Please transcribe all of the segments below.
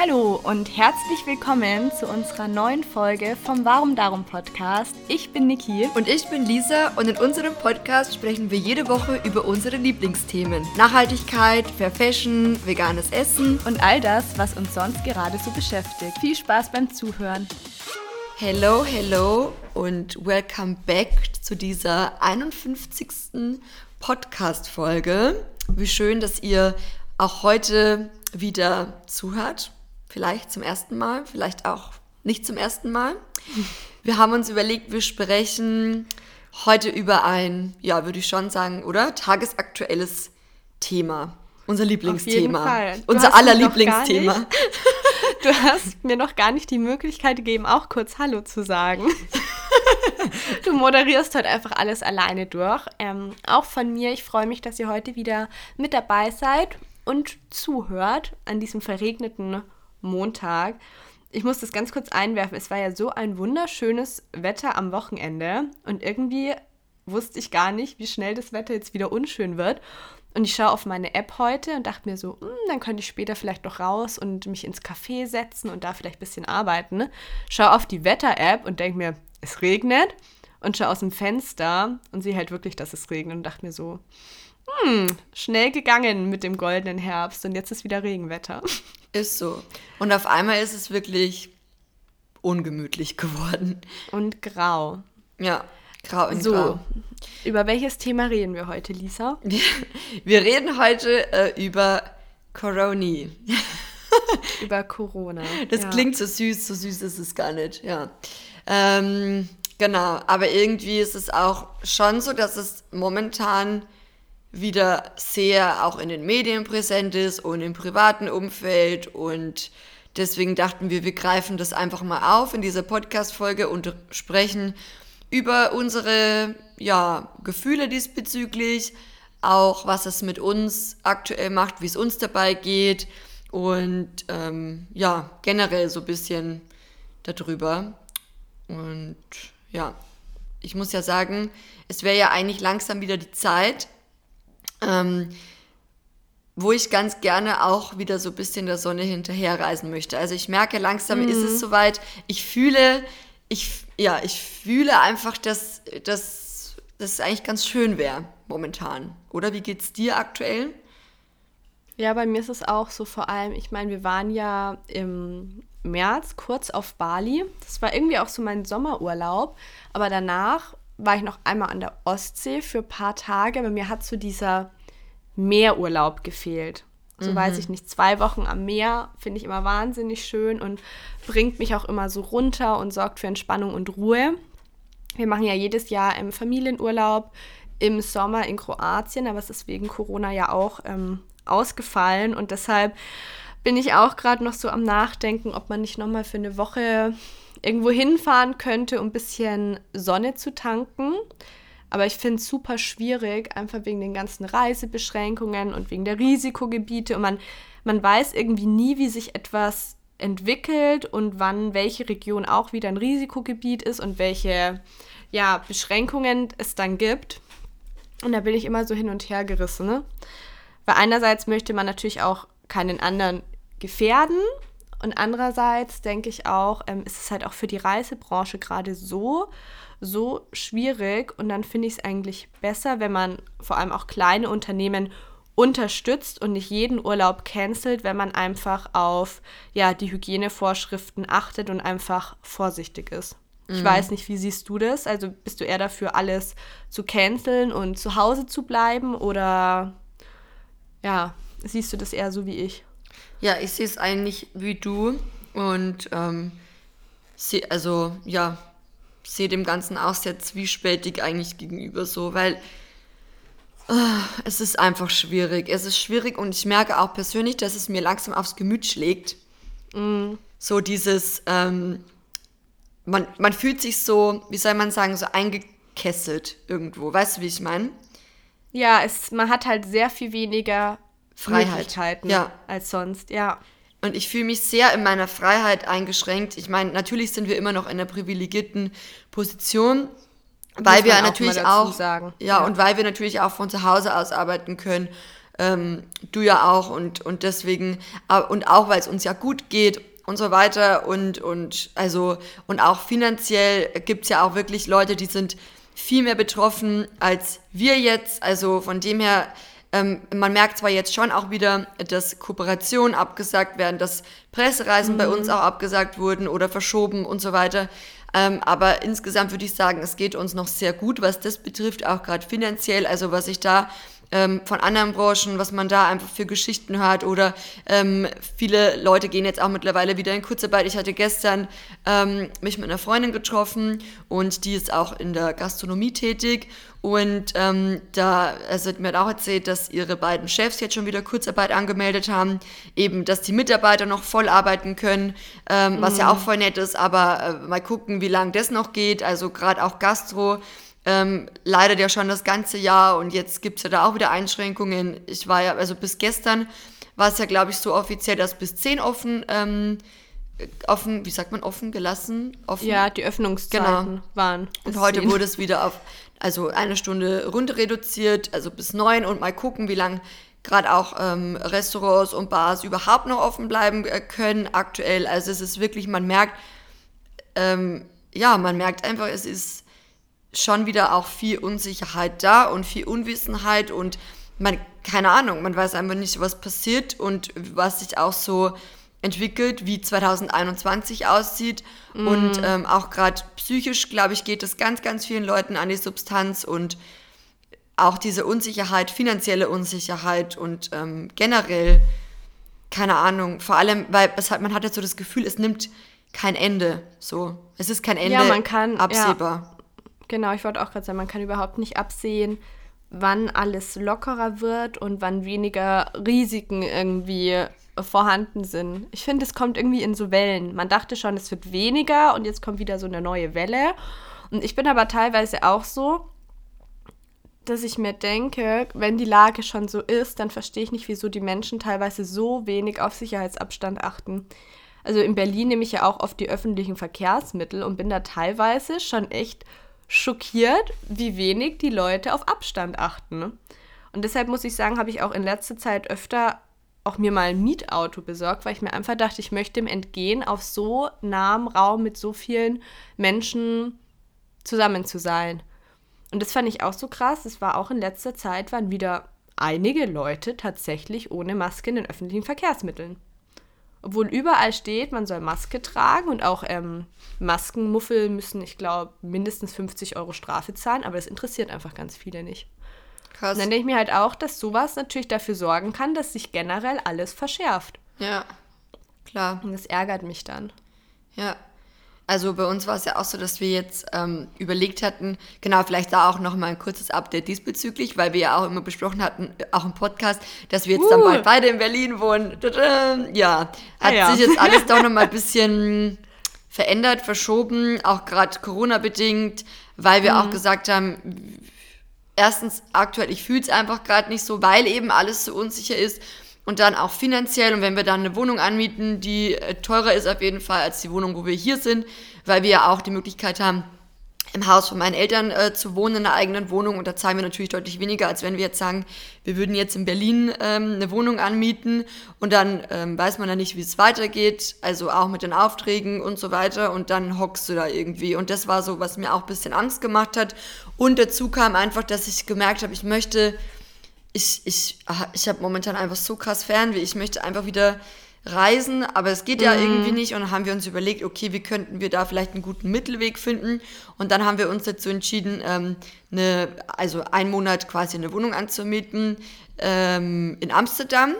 Hallo und herzlich willkommen zu unserer neuen Folge vom Warum Darum Podcast. Ich bin Niki. Und ich bin Lisa und in unserem Podcast sprechen wir jede Woche über unsere Lieblingsthemen. Nachhaltigkeit, Fair Fashion, veganes Essen und all das, was uns sonst gerade so beschäftigt. Viel Spaß beim Zuhören. Hello, hello und welcome back zu dieser 51. Podcast-Folge. Wie schön, dass ihr auch heute wieder zuhört Vielleicht zum ersten Mal, vielleicht auch nicht zum ersten Mal. Wir haben uns überlegt, wir sprechen heute über ein, ja, würde ich schon sagen, oder? Tagesaktuelles Thema. Unser Lieblingsthema. Unser aller Lieblingsthema. Du hast mir noch gar nicht die Möglichkeit gegeben, auch kurz Hallo zu sagen. Du moderierst heute einfach alles alleine durch. Ähm, auch von mir, ich freue mich, dass ihr heute wieder mit dabei seid und zuhört an diesem verregneten Montag. Ich muss das ganz kurz einwerfen. Es war ja so ein wunderschönes Wetter am Wochenende und irgendwie wusste ich gar nicht, wie schnell das Wetter jetzt wieder unschön wird. Und ich schaue auf meine App heute und dachte mir so, hm, dann könnte ich später vielleicht noch raus und mich ins Café setzen und da vielleicht ein bisschen arbeiten. Ne? Schaue auf die Wetter-App und denke mir, es regnet. Und schaue aus dem Fenster und sehe halt wirklich, dass es regnet und dachte mir so, hm, schnell gegangen mit dem goldenen Herbst und jetzt ist wieder Regenwetter. Ist so. Und auf einmal ist es wirklich ungemütlich geworden. Und grau. Ja, grau und so, grau. Über welches Thema reden wir heute, Lisa? Wir reden heute äh, über Coroni. über Corona. Das ja. klingt so süß, so süß ist es gar nicht, ja. Ähm, genau, aber irgendwie ist es auch schon so, dass es momentan wieder sehr auch in den Medien präsent ist und im privaten Umfeld und deswegen dachten wir, wir greifen das einfach mal auf in dieser Podcast-Folge und sprechen über unsere ja, Gefühle diesbezüglich, auch was es mit uns aktuell macht, wie es uns dabei geht und ähm, ja, generell so ein bisschen darüber. Und ja, ich muss ja sagen, es wäre ja eigentlich langsam wieder die Zeit, ähm, wo ich ganz gerne auch wieder so ein bisschen der Sonne hinterherreisen möchte. Also ich merke langsam mhm. ist es mhm. soweit. Ich fühle, ich, ja, ich fühle einfach, dass, dass, dass es eigentlich ganz schön wäre momentan. Oder wie geht es dir aktuell? Ja, bei mir ist es auch so vor allem, ich meine, wir waren ja im März kurz auf Bali. Das war irgendwie auch so mein Sommerurlaub. Aber danach war ich noch einmal an der Ostsee für ein paar Tage, aber mir hat so dieser Meerurlaub gefehlt. So mhm. weiß ich nicht, zwei Wochen am Meer finde ich immer wahnsinnig schön und bringt mich auch immer so runter und sorgt für Entspannung und Ruhe. Wir machen ja jedes Jahr im Familienurlaub im Sommer in Kroatien, aber es ist wegen Corona ja auch ähm, ausgefallen und deshalb bin ich auch gerade noch so am Nachdenken, ob man nicht nochmal für eine Woche irgendwo hinfahren könnte, um ein bisschen Sonne zu tanken. Aber ich finde es super schwierig, einfach wegen den ganzen Reisebeschränkungen und wegen der Risikogebiete. Und man, man weiß irgendwie nie, wie sich etwas entwickelt und wann welche Region auch wieder ein Risikogebiet ist und welche ja, Beschränkungen es dann gibt. Und da bin ich immer so hin und her gerissen. Ne? Weil einerseits möchte man natürlich auch keinen anderen gefährden und andererseits denke ich auch, ähm, ist es halt auch für die Reisebranche gerade so, so schwierig. Und dann finde ich es eigentlich besser, wenn man vor allem auch kleine Unternehmen unterstützt und nicht jeden Urlaub cancelt, wenn man einfach auf ja, die Hygienevorschriften achtet und einfach vorsichtig ist. Ich mhm. weiß nicht, wie siehst du das? Also bist du eher dafür, alles zu canceln und zu Hause zu bleiben oder ja, siehst du das eher so wie ich? Ja, ich sehe es eigentlich wie du und ähm, seh, also ja, sehe dem Ganzen auch sehr zwiespältig eigentlich gegenüber so, weil äh, es ist einfach schwierig. Es ist schwierig und ich merke auch persönlich, dass es mir langsam aufs Gemüt schlägt. Mm. So dieses, ähm, man, man fühlt sich so, wie soll man sagen, so eingekesselt irgendwo. Weißt du, wie ich meine? Ja, es, man hat halt sehr viel weniger Freiheit ja. als sonst, ja. Und ich fühle mich sehr in meiner Freiheit eingeschränkt. Ich meine, natürlich sind wir immer noch in einer privilegierten Position, weil wir natürlich auch, sagen. Ja, ja, und weil wir natürlich auch von zu Hause aus arbeiten können. Ähm, du ja auch und, und deswegen, und auch weil es uns ja gut geht und so weiter und, und also und auch finanziell gibt es ja auch wirklich Leute, die sind viel mehr betroffen als wir jetzt. Also von dem her, ähm, man merkt zwar jetzt schon auch wieder, dass Kooperationen abgesagt werden, dass Pressereisen mhm. bei uns auch abgesagt wurden oder verschoben und so weiter. Ähm, aber insgesamt würde ich sagen, es geht uns noch sehr gut, was das betrifft, auch gerade finanziell. Also was ich da ähm, von anderen Branchen, was man da einfach für Geschichten hört. Oder ähm, viele Leute gehen jetzt auch mittlerweile wieder in Kurzarbeit. Ich hatte gestern ähm, mich mit einer Freundin getroffen und die ist auch in der Gastronomie tätig. Und ähm, da also hat mir auch erzählt, dass ihre beiden Chefs jetzt schon wieder Kurzarbeit angemeldet haben. Eben, dass die Mitarbeiter noch voll arbeiten können, ähm, was ja mhm. auch voll nett ist. Aber äh, mal gucken, wie lange das noch geht. Also gerade auch Gastro ähm, leidet ja schon das ganze Jahr und jetzt gibt es ja da auch wieder Einschränkungen. Ich war ja, also bis gestern war es ja, glaube ich, so offiziell, dass bis 10 offen, ähm, offen, wie sagt man, offen gelassen? Offen? Ja, die Öffnungszeiten genau. waren. Und heute 10. wurde es wieder auf, also eine Stunde runter reduziert, also bis 9 und mal gucken, wie lange gerade auch ähm, Restaurants und Bars überhaupt noch offen bleiben äh, können aktuell. Also es ist wirklich, man merkt, ähm, ja, man merkt einfach, es ist schon wieder auch viel Unsicherheit da und viel Unwissenheit und man, keine Ahnung, man weiß einfach nicht, was passiert und was sich auch so entwickelt, wie 2021 aussieht. Mm. Und ähm, auch gerade psychisch, glaube ich, geht es ganz, ganz vielen Leuten an die Substanz und auch diese Unsicherheit, finanzielle Unsicherheit und ähm, generell, keine Ahnung, vor allem, weil es hat, man hat jetzt so das Gefühl, es nimmt kein Ende. So, es ist kein Ende ja, man kann, absehbar. Ja. Genau, ich wollte auch gerade sagen, man kann überhaupt nicht absehen, wann alles lockerer wird und wann weniger Risiken irgendwie vorhanden sind. Ich finde, es kommt irgendwie in so Wellen. Man dachte schon, es wird weniger und jetzt kommt wieder so eine neue Welle. Und ich bin aber teilweise auch so, dass ich mir denke, wenn die Lage schon so ist, dann verstehe ich nicht, wieso die Menschen teilweise so wenig auf Sicherheitsabstand achten. Also in Berlin nehme ich ja auch oft die öffentlichen Verkehrsmittel und bin da teilweise schon echt schockiert, wie wenig die Leute auf Abstand achten. Und deshalb muss ich sagen, habe ich auch in letzter Zeit öfter auch mir mal ein Mietauto besorgt, weil ich mir einfach dachte, ich möchte dem entgehen, auf so nahem Raum mit so vielen Menschen zusammen zu sein. Und das fand ich auch so krass. Es war auch in letzter Zeit, waren wieder einige Leute tatsächlich ohne Maske in den öffentlichen Verkehrsmitteln. Obwohl überall steht, man soll Maske tragen und auch ähm, Maskenmuffel müssen, ich glaube, mindestens 50 Euro Strafe zahlen, aber das interessiert einfach ganz viele nicht. Krass. Und dann denke ich mir halt auch, dass sowas natürlich dafür sorgen kann, dass sich generell alles verschärft. Ja, klar. Und das ärgert mich dann. Ja, also bei uns war es ja auch so, dass wir jetzt ähm, überlegt hatten, genau, vielleicht da auch noch mal ein kurzes Update diesbezüglich, weil wir ja auch immer besprochen hatten, auch im Podcast, dass wir jetzt uh. dann bald beide in Berlin wohnen. Ja, hat ah, ja. sich jetzt alles doch noch mal ein bisschen verändert, verschoben, auch gerade Corona-bedingt, weil wir mhm. auch gesagt haben, erstens aktuell, ich fühle es einfach gerade nicht so, weil eben alles so unsicher ist und dann auch finanziell. Und wenn wir dann eine Wohnung anmieten, die äh, teurer ist auf jeden Fall als die Wohnung, wo wir hier sind, weil wir ja auch die Möglichkeit haben, im Haus von meinen Eltern äh, zu wohnen, in einer eigenen Wohnung. Und da zahlen wir natürlich deutlich weniger, als wenn wir jetzt sagen, wir würden jetzt in Berlin ähm, eine Wohnung anmieten und dann ähm, weiß man ja nicht, wie es weitergeht, also auch mit den Aufträgen und so weiter. Und dann hockst du da irgendwie. Und das war so, was mir auch ein bisschen Angst gemacht hat. Und dazu kam einfach, dass ich gemerkt habe, ich möchte ich, ich, ich habe momentan einfach so krass Fernweh. Ich möchte einfach wieder reisen, aber es geht ja mhm. irgendwie nicht. Und dann haben wir uns überlegt, okay, wie könnten wir da vielleicht einen guten Mittelweg finden? Und dann haben wir uns dazu entschieden, ähm, eine, also einen Monat quasi eine Wohnung anzumieten ähm, in Amsterdam.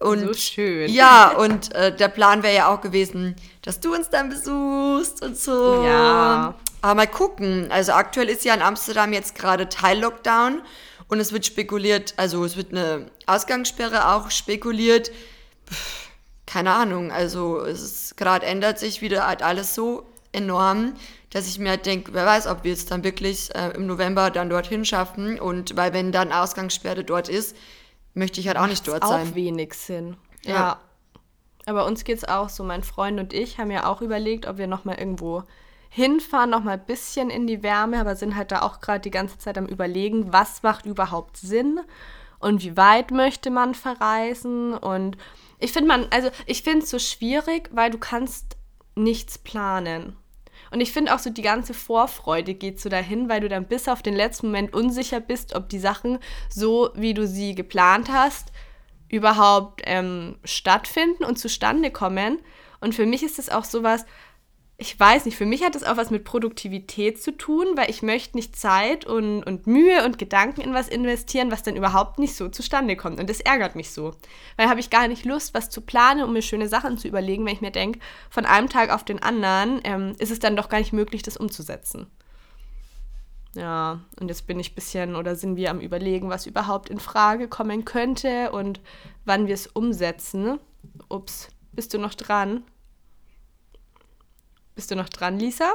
Und, so schön. Ja, und äh, der Plan wäre ja auch gewesen, dass du uns dann besuchst und so. Ja. Aber mal gucken. Also aktuell ist ja in Amsterdam jetzt gerade Teil-Lockdown. Und es wird spekuliert, also es wird eine Ausgangssperre auch spekuliert. keine Ahnung, also es ist gerade ändert sich wieder halt alles so enorm, dass ich mir halt denke, wer weiß, ob wir es dann wirklich äh, im November dann dorthin schaffen. Und weil wenn dann Ausgangssperre dort ist, möchte ich halt auch nicht dort auch sein. Auch wenig Sinn. Ja. ja. Aber uns geht es auch so. Mein Freund und ich haben ja auch überlegt, ob wir nochmal irgendwo hinfahren, noch mal ein bisschen in die Wärme, aber sind halt da auch gerade die ganze Zeit am Überlegen, was macht überhaupt Sinn. und wie weit möchte man verreisen und ich finde man, also ich finde es so schwierig, weil du kannst nichts planen. Und ich finde auch so die ganze Vorfreude geht so dahin, weil du dann bis auf den letzten Moment unsicher bist, ob die Sachen so, wie du sie geplant hast, überhaupt ähm, stattfinden und zustande kommen. Und für mich ist es auch sowas, ich weiß nicht, für mich hat es auch was mit Produktivität zu tun, weil ich möchte nicht Zeit und, und Mühe und Gedanken in was investieren, was dann überhaupt nicht so zustande kommt. Und das ärgert mich so. Weil habe ich gar nicht Lust, was zu planen, um mir schöne Sachen zu überlegen, wenn ich mir denke, von einem Tag auf den anderen ähm, ist es dann doch gar nicht möglich, das umzusetzen. Ja, und jetzt bin ich ein bisschen oder sind wir am Überlegen, was überhaupt in Frage kommen könnte und wann wir es umsetzen. Ups, bist du noch dran? Bist du noch dran, Lisa?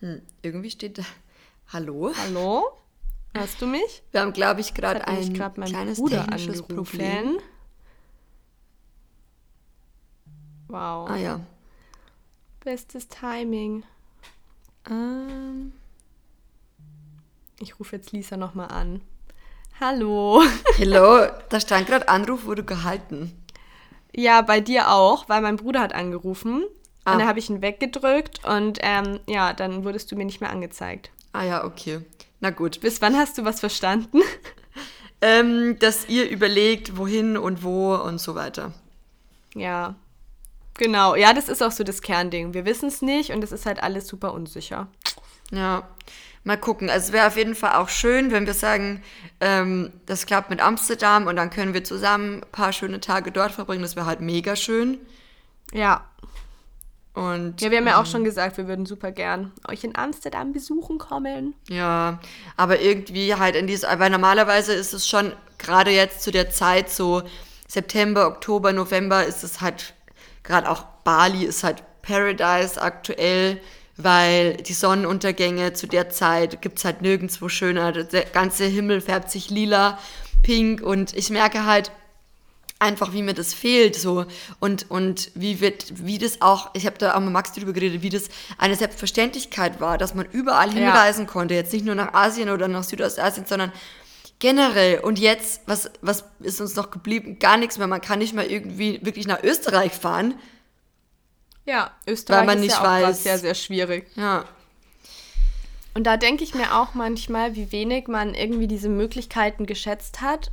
Hm, irgendwie steht da. Hallo? Hallo? Hörst du mich? Wir haben, glaube ich, gerade ein kleines Bruder technisches angerufen. Problem. Wow. Ah ja. Bestes Timing. Ähm. Ich rufe jetzt Lisa nochmal an. Hallo. Hallo, da stand gerade Anruf wurde gehalten. Ja, bei dir auch, weil mein Bruder hat angerufen. Ah. Und dann habe ich ihn weggedrückt und ähm, ja, dann wurdest du mir nicht mehr angezeigt. Ah ja, okay. Na gut. Bis wann hast du was verstanden? ähm, dass ihr überlegt, wohin und wo und so weiter. Ja, genau. Ja, das ist auch so das Kernding. Wir wissen es nicht und es ist halt alles super unsicher. Ja, mal gucken. Also es wäre auf jeden Fall auch schön, wenn wir sagen, ähm, das klappt mit Amsterdam und dann können wir zusammen ein paar schöne Tage dort verbringen. Das wäre halt mega schön. Ja. Und, ja, wir haben ja auch ähm, schon gesagt, wir würden super gern euch in Amsterdam besuchen kommen. Ja, aber irgendwie halt in dieser, weil normalerweise ist es schon gerade jetzt zu der Zeit so September, Oktober, November ist es halt gerade auch Bali ist halt Paradise aktuell, weil die Sonnenuntergänge zu der Zeit gibt es halt nirgendwo schöner. Der ganze Himmel färbt sich lila, pink und ich merke halt, einfach, wie mir das fehlt so und, und wie, wird, wie das auch, ich habe da auch mit Max darüber geredet, wie das eine Selbstverständlichkeit war, dass man überall hinreisen ja. konnte, jetzt nicht nur nach Asien oder nach Südostasien, sondern generell. Und jetzt, was, was ist uns noch geblieben? Gar nichts mehr. Man kann nicht mal irgendwie wirklich nach Österreich fahren. Ja, Österreich weil man nicht ist ja weiß. auch sehr, sehr schwierig. Ja. Und da denke ich mir auch manchmal, wie wenig man irgendwie diese Möglichkeiten geschätzt hat,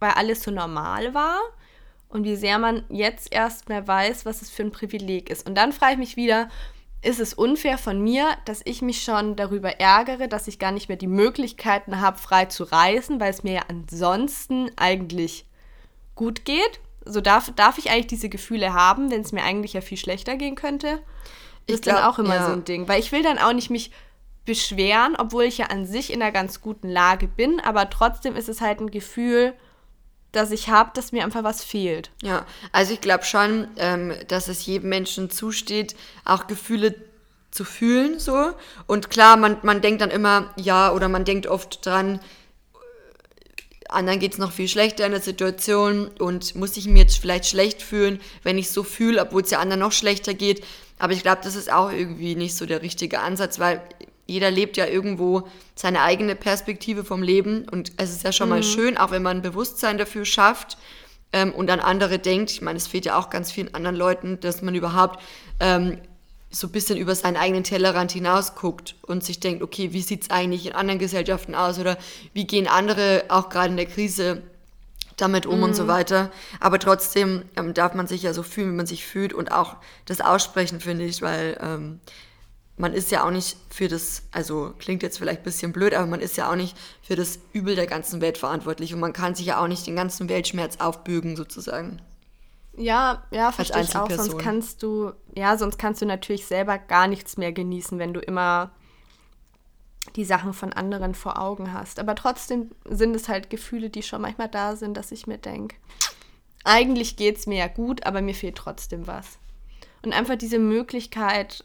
weil alles so normal war und wie sehr man jetzt erst mehr weiß, was es für ein Privileg ist. Und dann frage ich mich wieder, ist es unfair von mir, dass ich mich schon darüber ärgere, dass ich gar nicht mehr die Möglichkeiten habe, frei zu reisen, weil es mir ja ansonsten eigentlich gut geht? So darf, darf ich eigentlich diese Gefühle haben, wenn es mir eigentlich ja viel schlechter gehen könnte? Ich ist glaub, dann auch immer ja. so ein Ding. Weil ich will dann auch nicht mich beschweren, obwohl ich ja an sich in einer ganz guten Lage bin, aber trotzdem ist es halt ein Gefühl, das ich habe, dass mir einfach was fehlt. Ja, also ich glaube schon, ähm, dass es jedem Menschen zusteht, auch Gefühle zu fühlen so. Und klar, man, man denkt dann immer, ja, oder man denkt oft dran, anderen geht es noch viel schlechter in der Situation und muss ich mir jetzt vielleicht schlecht fühlen, wenn ich so fühle, obwohl es ja anderen noch schlechter geht. Aber ich glaube, das ist auch irgendwie nicht so der richtige Ansatz, weil jeder lebt ja irgendwo seine eigene Perspektive vom Leben und es ist ja schon mhm. mal schön, auch wenn man ein Bewusstsein dafür schafft ähm, und an andere denkt. Ich meine, es fehlt ja auch ganz vielen anderen Leuten, dass man überhaupt ähm, so ein bisschen über seinen eigenen Tellerrand hinaus guckt und sich denkt, okay, wie sieht es eigentlich in anderen Gesellschaften aus oder wie gehen andere auch gerade in der Krise damit um mhm. und so mhm. weiter. Aber trotzdem ähm, darf man sich ja so fühlen, wie man sich fühlt und auch das aussprechen, finde ich, weil ähm, man ist ja auch nicht für das, also klingt jetzt vielleicht ein bisschen blöd, aber man ist ja auch nicht für das Übel der ganzen Welt verantwortlich und man kann sich ja auch nicht den ganzen Weltschmerz aufbürgen sozusagen. Ja, ja, verstehe ich auch. Sonst kannst du, ja, sonst kannst du natürlich selber gar nichts mehr genießen, wenn du immer die Sachen von anderen vor Augen hast. Aber trotzdem sind es halt Gefühle, die schon manchmal da sind, dass ich mir denke, eigentlich geht es mir ja gut, aber mir fehlt trotzdem was. Und einfach diese Möglichkeit,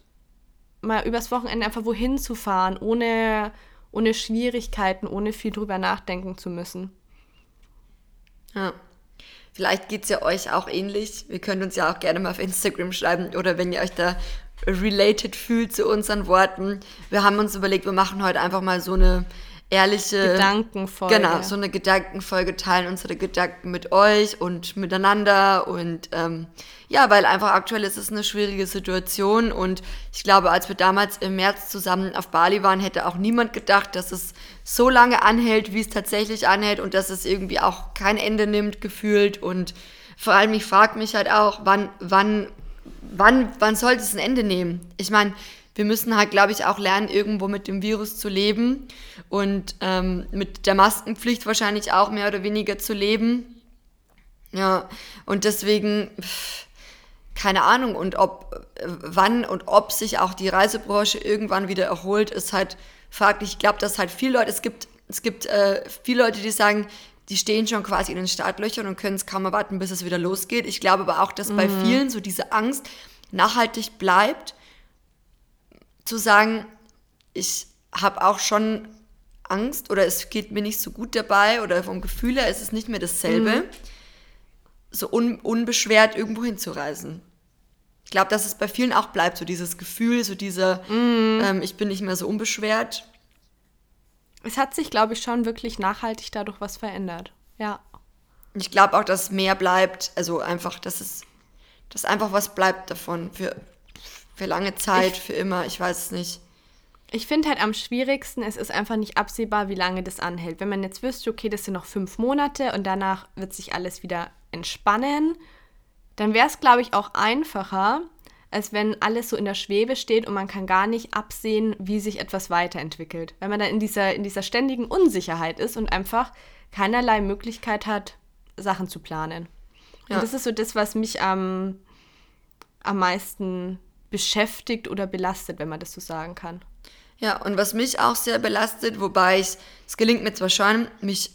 mal übers Wochenende einfach wohin zu fahren, ohne, ohne Schwierigkeiten, ohne viel drüber nachdenken zu müssen. Ja. Vielleicht geht es ja euch auch ähnlich. Wir können uns ja auch gerne mal auf Instagram schreiben oder wenn ihr euch da related fühlt zu unseren Worten. Wir haben uns überlegt, wir machen heute einfach mal so eine ehrliche Gedankenfolge. Genau, so eine Gedankenfolge teilen unsere Gedanken mit euch und miteinander und ähm, ja, weil einfach aktuell ist es eine schwierige Situation und ich glaube, als wir damals im März zusammen auf Bali waren, hätte auch niemand gedacht, dass es so lange anhält, wie es tatsächlich anhält und dass es irgendwie auch kein Ende nimmt gefühlt und vor allem ich frage mich halt auch, wann wann wann wann sollte es ein Ende nehmen? Ich meine, wir müssen halt, glaube ich, auch lernen, irgendwo mit dem Virus zu leben und ähm, mit der Maskenpflicht wahrscheinlich auch mehr oder weniger zu leben. Ja, und deswegen, pff, keine Ahnung, und ob, äh, wann und ob sich auch die Reisebranche irgendwann wieder erholt, ist halt fraglich. Ich glaube, dass halt viele Leute, es gibt, es gibt äh, viele Leute, die sagen, die stehen schon quasi in den Startlöchern und können es kaum erwarten, bis es wieder losgeht. Ich glaube aber auch, dass mhm. bei vielen so diese Angst nachhaltig bleibt zu sagen, ich habe auch schon Angst oder es geht mir nicht so gut dabei oder vom Gefühl her ist es nicht mehr dasselbe, mhm. so un unbeschwert irgendwo hinzureisen. Ich glaube, dass es bei vielen auch bleibt, so dieses Gefühl, so dieser, mhm. ähm, ich bin nicht mehr so unbeschwert. Es hat sich, glaube ich, schon wirklich nachhaltig dadurch was verändert. Ja. Ich glaube auch, dass mehr bleibt, also einfach, dass es, dass einfach was bleibt davon für für lange Zeit, ich, für immer, ich weiß es nicht. Ich finde halt am schwierigsten, es ist einfach nicht absehbar, wie lange das anhält. Wenn man jetzt wüsste, okay, das sind noch fünf Monate und danach wird sich alles wieder entspannen, dann wäre es, glaube ich, auch einfacher, als wenn alles so in der Schwebe steht und man kann gar nicht absehen, wie sich etwas weiterentwickelt. Wenn man dann in dieser, in dieser ständigen Unsicherheit ist und einfach keinerlei Möglichkeit hat, Sachen zu planen. Ja. Und das ist so das, was mich am, am meisten beschäftigt oder belastet, wenn man das so sagen kann. Ja, und was mich auch sehr belastet, wobei ich, es gelingt mir zwar schon, mich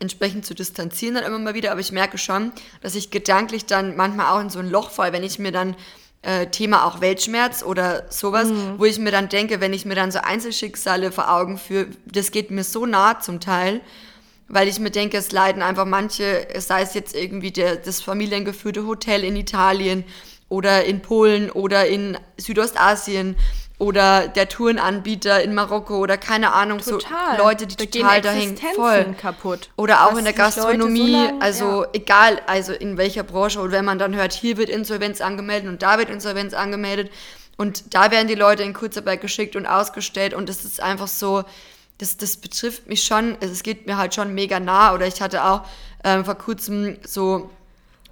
entsprechend zu distanzieren dann immer mal wieder, aber ich merke schon, dass ich gedanklich dann manchmal auch in so ein Loch fall, wenn ich mir dann äh, Thema auch Weltschmerz oder sowas, mhm. wo ich mir dann denke, wenn ich mir dann so Einzelschicksale vor Augen führe, das geht mir so nah zum Teil, weil ich mir denke, es leiden einfach manche, sei es jetzt irgendwie der, das familiengeführte Hotel in Italien oder in Polen oder in Südostasien oder der Tourenanbieter in Marokko oder keine Ahnung, total. so Leute, die da total da hängen. Voll. kaputt. Oder auch in der Gastronomie, so lang, also ja. egal, also in welcher Branche und wenn man dann hört, hier wird Insolvenz angemeldet und da wird Insolvenz angemeldet. Und da werden die Leute in Kurzarbeit geschickt und ausgestellt und es ist einfach so, das, das betrifft mich schon, es geht mir halt schon mega nah. Oder ich hatte auch ähm, vor kurzem so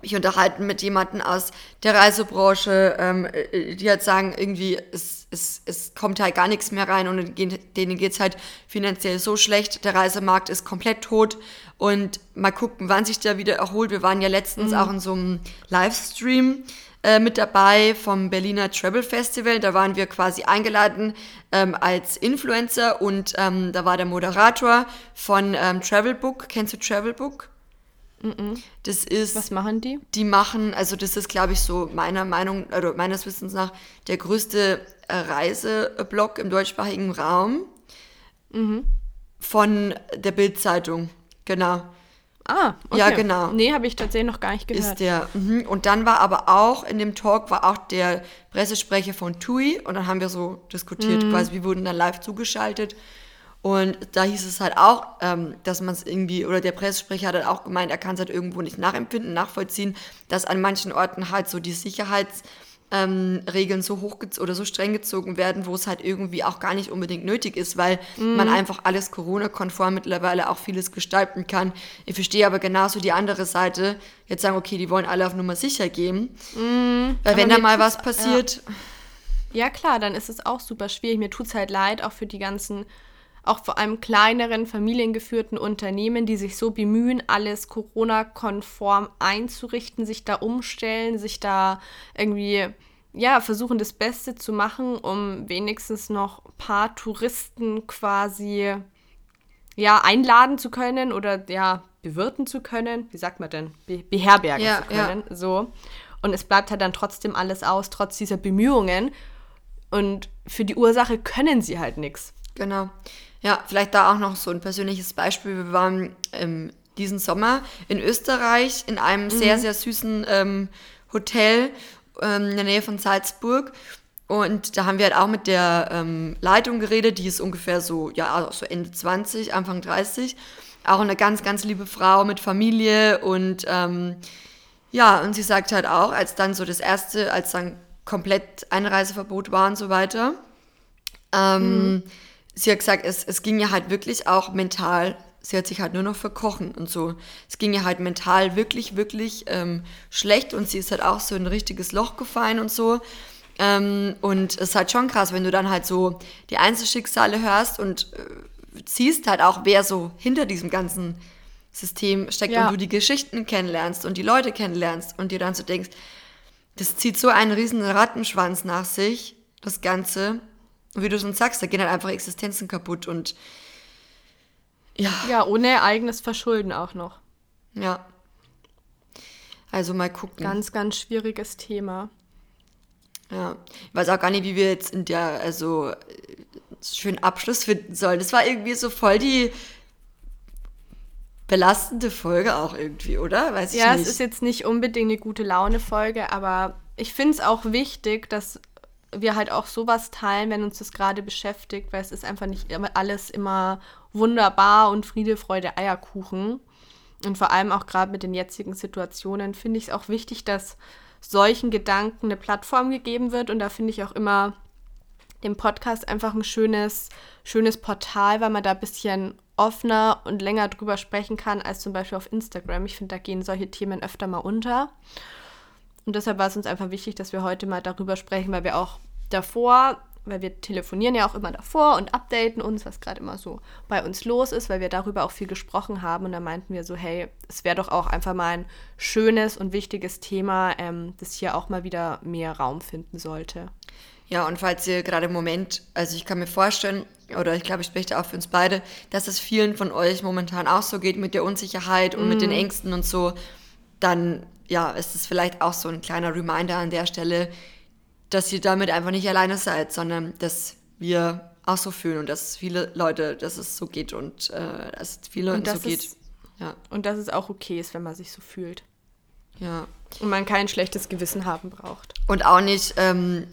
mich unterhalten mit jemandem aus der Reisebranche, ähm, äh, die halt sagen, irgendwie, es, es, es kommt halt gar nichts mehr rein und denen geht es halt finanziell so schlecht. Der Reisemarkt ist komplett tot und mal gucken, wann sich der wieder erholt. Wir waren ja letztens mhm. auch in so einem Livestream äh, mit dabei vom Berliner Travel Festival. Da waren wir quasi eingeladen ähm, als Influencer und ähm, da war der Moderator von ähm, Travelbook. Kennst du Travelbook? Das ist. Was machen die? Die machen, also das ist, glaube ich, so meiner Meinung, oder meines Wissens nach, der größte äh, Reiseblog im deutschsprachigen Raum mhm. von der Bildzeitung. Genau. Ah, okay. Ja, genau. Nee, habe ich tatsächlich noch gar nicht gehört. Ist der. Mh. Und dann war aber auch in dem Talk war auch der Pressesprecher von TUI und dann haben wir so diskutiert, mhm. quasi, wir wurden dann live zugeschaltet und da hieß es halt auch, ähm, dass man es irgendwie, oder der Pressesprecher hat halt auch gemeint, er kann es halt irgendwo nicht nachempfinden, nachvollziehen, dass an manchen Orten halt so die Sicherheitsregeln ähm, so hoch oder so streng gezogen werden, wo es halt irgendwie auch gar nicht unbedingt nötig ist, weil mhm. man einfach alles Corona-konform mittlerweile auch vieles gestalten kann. Ich verstehe aber genauso die andere Seite, jetzt sagen, okay, die wollen alle auf Nummer sicher gehen. Mhm. Weil wenn da mal was passiert. Ja. ja klar, dann ist es auch super schwierig. Mir tut es halt leid, auch für die ganzen auch vor allem kleineren familiengeführten Unternehmen, die sich so bemühen, alles Corona-konform einzurichten, sich da umstellen, sich da irgendwie ja, versuchen das Beste zu machen, um wenigstens noch ein paar Touristen quasi ja, einladen zu können oder ja, bewirten zu können. Wie sagt man denn? Be beherbergen ja, zu können. Ja. So. Und es bleibt halt dann trotzdem alles aus, trotz dieser Bemühungen. Und für die Ursache können sie halt nichts. Genau. Ja, vielleicht da auch noch so ein persönliches Beispiel. Wir waren ähm, diesen Sommer in Österreich in einem mhm. sehr, sehr süßen ähm, Hotel ähm, in der Nähe von Salzburg. Und da haben wir halt auch mit der ähm, Leitung geredet, die ist ungefähr so, ja, so Ende 20, Anfang 30. Auch eine ganz, ganz liebe Frau mit Familie und ähm, ja, und sie sagt halt auch, als dann so das erste, als dann komplett Einreiseverbot war und so weiter, ähm, mhm. Sie hat gesagt, es, es ging ja halt wirklich auch mental sie hat sich halt nur noch verkochen und so. Es ging ihr halt mental wirklich, wirklich ähm, schlecht und sie ist halt auch so in ein richtiges Loch gefallen und so. Ähm, und es ist halt schon krass, wenn du dann halt so die Einzelschicksale hörst und äh, siehst halt auch, wer so hinter diesem ganzen System steckt ja. und du die Geschichten kennenlernst und die Leute kennenlernst und dir dann so denkst, das zieht so einen riesen Rattenschwanz nach sich, das Ganze. Und wie du schon sagst, da gehen halt einfach Existenzen kaputt und ja. Ja, ohne eigenes Verschulden auch noch. Ja. Also mal gucken. Ganz, ganz schwieriges Thema. Ja, ich weiß auch gar nicht, wie wir jetzt in der, also schönen Abschluss finden sollen. Das war irgendwie so voll die belastende Folge auch irgendwie, oder? Weiß ich ja, nicht. es ist jetzt nicht unbedingt eine gute Laune-Folge, aber ich finde es auch wichtig, dass wir halt auch sowas teilen, wenn uns das gerade beschäftigt, weil es ist einfach nicht alles immer wunderbar und Friede, Freude, Eierkuchen. Und vor allem auch gerade mit den jetzigen Situationen finde ich es auch wichtig, dass solchen Gedanken eine Plattform gegeben wird. Und da finde ich auch immer den Podcast einfach ein schönes, schönes Portal, weil man da ein bisschen offener und länger drüber sprechen kann als zum Beispiel auf Instagram. Ich finde, da gehen solche Themen öfter mal unter. Und deshalb war es uns einfach wichtig, dass wir heute mal darüber sprechen, weil wir auch davor, weil wir telefonieren ja auch immer davor und updaten uns, was gerade immer so bei uns los ist, weil wir darüber auch viel gesprochen haben. Und da meinten wir so, hey, es wäre doch auch einfach mal ein schönes und wichtiges Thema, ähm, das hier auch mal wieder mehr Raum finden sollte. Ja, und falls ihr gerade im Moment, also ich kann mir vorstellen, oder ich glaube, ich spreche da auch für uns beide, dass es vielen von euch momentan auch so geht mit der Unsicherheit und mm. mit den mhm. Ängsten und so, dann ja, ist es vielleicht auch so ein kleiner Reminder an der Stelle, dass ihr damit einfach nicht alleine seid, sondern dass wir auch so fühlen und dass viele Leute, dass es so geht und äh, dass es viele Leuten so geht. ja. Und dass es auch okay ist, wenn man sich so fühlt. Ja. Und man kein schlechtes Gewissen haben braucht. Und auch nicht, ähm,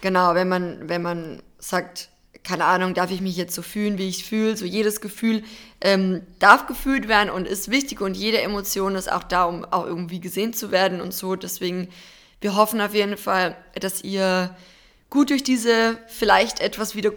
genau, wenn man, wenn man sagt, keine Ahnung, darf ich mich jetzt so fühlen, wie ich fühle. So jedes Gefühl ähm, darf gefühlt werden und ist wichtig und jede Emotion ist auch da, um auch irgendwie gesehen zu werden und so. Deswegen, wir hoffen auf jeden Fall, dass ihr gut durch diese vielleicht etwas wieder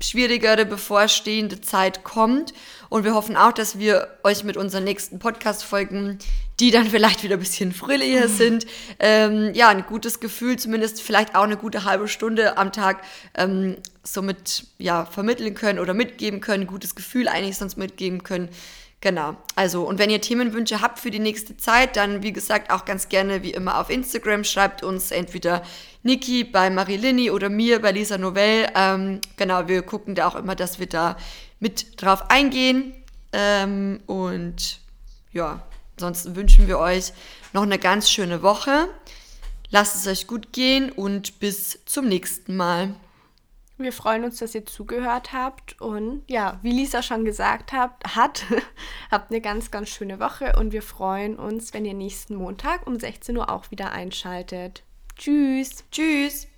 schwierigere bevorstehende Zeit kommt. Und wir hoffen auch, dass wir euch mit unseren nächsten Podcast-Folgen, die dann vielleicht wieder ein bisschen fröhlicher sind, ähm, ja, ein gutes Gefühl, zumindest vielleicht auch eine gute halbe Stunde am Tag ähm, somit ja, vermitteln können oder mitgeben können, ein gutes Gefühl eigentlich sonst mitgeben können. Genau. Also, und wenn ihr Themenwünsche habt für die nächste Zeit, dann wie gesagt auch ganz gerne wie immer auf Instagram. Schreibt uns entweder Niki bei Marilini oder mir bei Lisa Novell. Ähm, genau, wir gucken da auch immer, dass wir da mit drauf eingehen. Ähm, und ja, ansonsten wünschen wir euch noch eine ganz schöne Woche. Lasst es euch gut gehen und bis zum nächsten Mal. Wir freuen uns, dass ihr zugehört habt und ja, wie Lisa schon gesagt hat, hat habt eine ganz, ganz schöne Woche und wir freuen uns, wenn ihr nächsten Montag um 16 Uhr auch wieder einschaltet. Tschüss. Tschüss.